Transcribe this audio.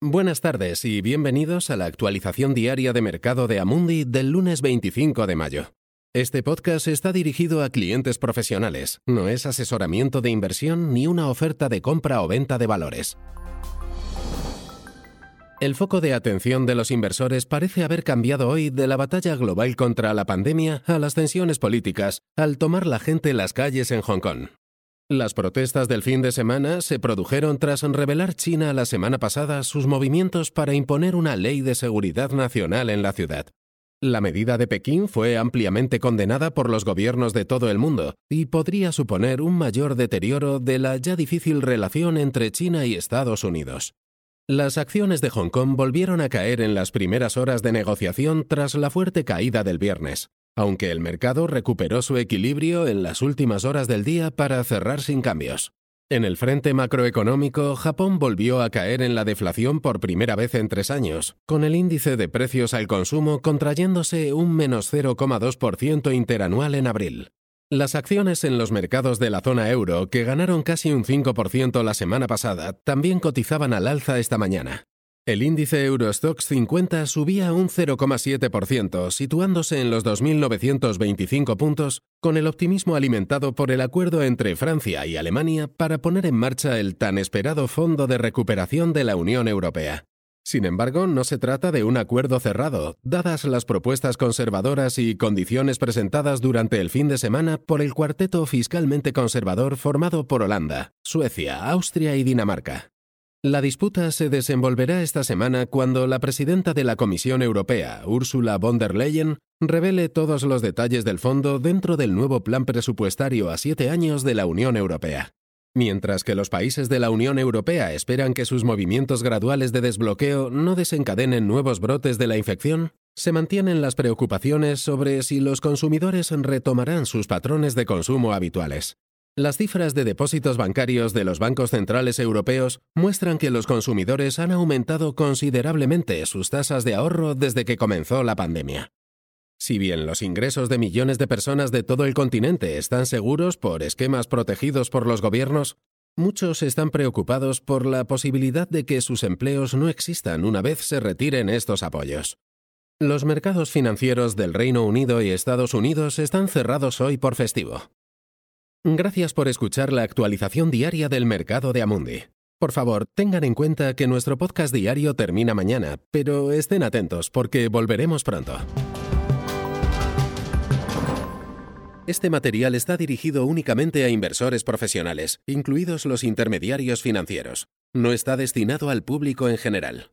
Buenas tardes y bienvenidos a la actualización diaria de mercado de Amundi del lunes 25 de mayo. Este podcast está dirigido a clientes profesionales, no es asesoramiento de inversión ni una oferta de compra o venta de valores. El foco de atención de los inversores parece haber cambiado hoy de la batalla global contra la pandemia a las tensiones políticas, al tomar la gente las calles en Hong Kong. Las protestas del fin de semana se produjeron tras revelar China la semana pasada sus movimientos para imponer una ley de seguridad nacional en la ciudad. La medida de Pekín fue ampliamente condenada por los gobiernos de todo el mundo y podría suponer un mayor deterioro de la ya difícil relación entre China y Estados Unidos. Las acciones de Hong Kong volvieron a caer en las primeras horas de negociación tras la fuerte caída del viernes aunque el mercado recuperó su equilibrio en las últimas horas del día para cerrar sin cambios. En el frente macroeconómico, Japón volvió a caer en la deflación por primera vez en tres años, con el índice de precios al consumo contrayéndose un menos 0,2% interanual en abril. Las acciones en los mercados de la zona euro, que ganaron casi un 5% la semana pasada, también cotizaban al alza esta mañana. El índice Eurostox 50 subía un 0,7%, situándose en los 2.925 puntos, con el optimismo alimentado por el acuerdo entre Francia y Alemania para poner en marcha el tan esperado Fondo de Recuperación de la Unión Europea. Sin embargo, no se trata de un acuerdo cerrado, dadas las propuestas conservadoras y condiciones presentadas durante el fin de semana por el cuarteto fiscalmente conservador formado por Holanda, Suecia, Austria y Dinamarca. La disputa se desenvolverá esta semana cuando la presidenta de la Comisión Europea, Ursula von der Leyen, revele todos los detalles del fondo dentro del nuevo plan presupuestario a siete años de la Unión Europea. Mientras que los países de la Unión Europea esperan que sus movimientos graduales de desbloqueo no desencadenen nuevos brotes de la infección, se mantienen las preocupaciones sobre si los consumidores retomarán sus patrones de consumo habituales. Las cifras de depósitos bancarios de los bancos centrales europeos muestran que los consumidores han aumentado considerablemente sus tasas de ahorro desde que comenzó la pandemia. Si bien los ingresos de millones de personas de todo el continente están seguros por esquemas protegidos por los gobiernos, muchos están preocupados por la posibilidad de que sus empleos no existan una vez se retiren estos apoyos. Los mercados financieros del Reino Unido y Estados Unidos están cerrados hoy por festivo. Gracias por escuchar la actualización diaria del mercado de Amundi. Por favor, tengan en cuenta que nuestro podcast diario termina mañana, pero estén atentos porque volveremos pronto. Este material está dirigido únicamente a inversores profesionales, incluidos los intermediarios financieros. No está destinado al público en general.